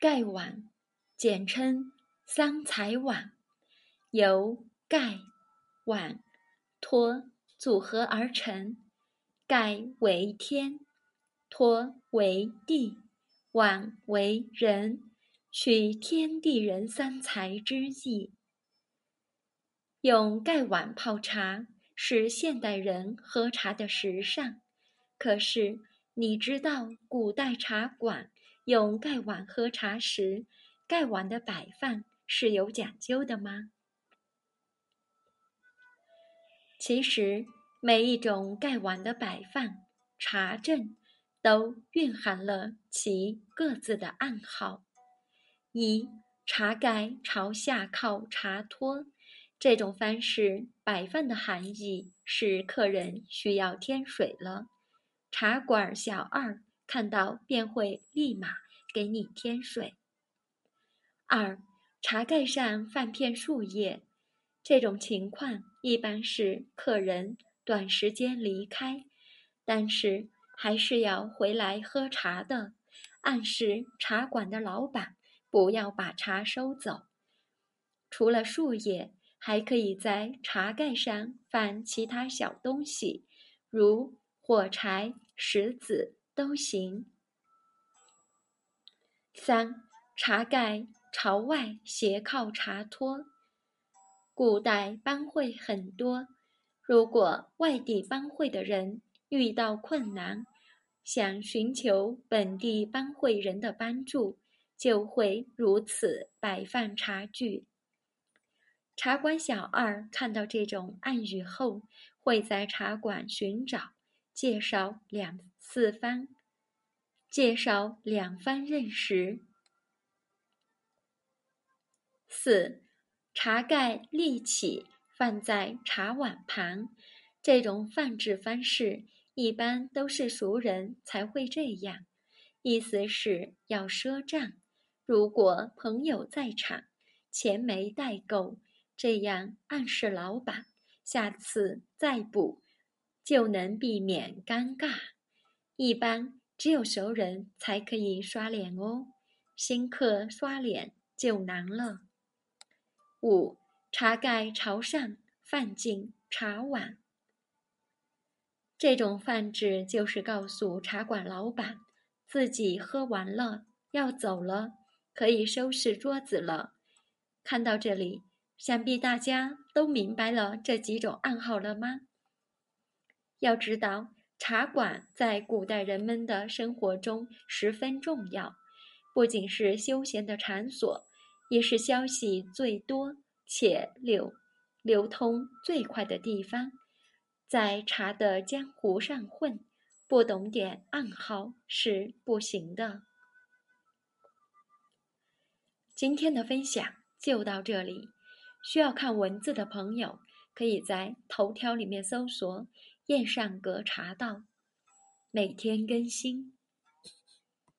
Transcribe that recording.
盖碗，简称三才碗，由盖、碗、托组合而成。盖为天，托为地，碗为人，取天地人三才之意。用盖碗泡茶是现代人喝茶的时尚，可是。你知道古代茶馆用盖碗喝茶时，盖碗的摆放是有讲究的吗？其实，每一种盖碗的摆放、茶阵，都蕴含了其各自的暗号。一，茶盖朝下靠茶托，这种方式摆放的含义是客人需要添水了。茶馆小二看到便会立马给你添水。二，茶盖上放片树叶，这种情况一般是客人短时间离开，但是还是要回来喝茶的，暗示茶馆的老板不要把茶收走。除了树叶，还可以在茶盖上放其他小东西，如。火柴、石子都行。三、茶盖朝外斜靠茶托。古代班会很多，如果外地班会的人遇到困难，想寻求本地班会人的帮助，就会如此摆放茶具。茶馆小二看到这种暗语后，会在茶馆寻找。介绍两四番，介绍两番认识。四，茶盖立起放在茶碗旁，这种放置方式一般都是熟人才会这样，意思是要赊账。如果朋友在场，钱没带够，这样暗示老板下次再补。就能避免尴尬。一般只有熟人才可以刷脸哦，新客刷脸就难了。五，茶盖朝上放进茶碗，这种放置就是告诉茶馆老板自己喝完了要走了，可以收拾桌子了。看到这里，想必大家都明白了这几种暗号了吗？要知道，茶馆在古代人们的生活中十分重要，不仅是休闲的场所，也是消息最多且流流通最快的地方。在茶的江湖上混，不懂点暗号是不行的。今天的分享就到这里，需要看文字的朋友，可以在头条里面搜索。燕上阁茶道，每天更新。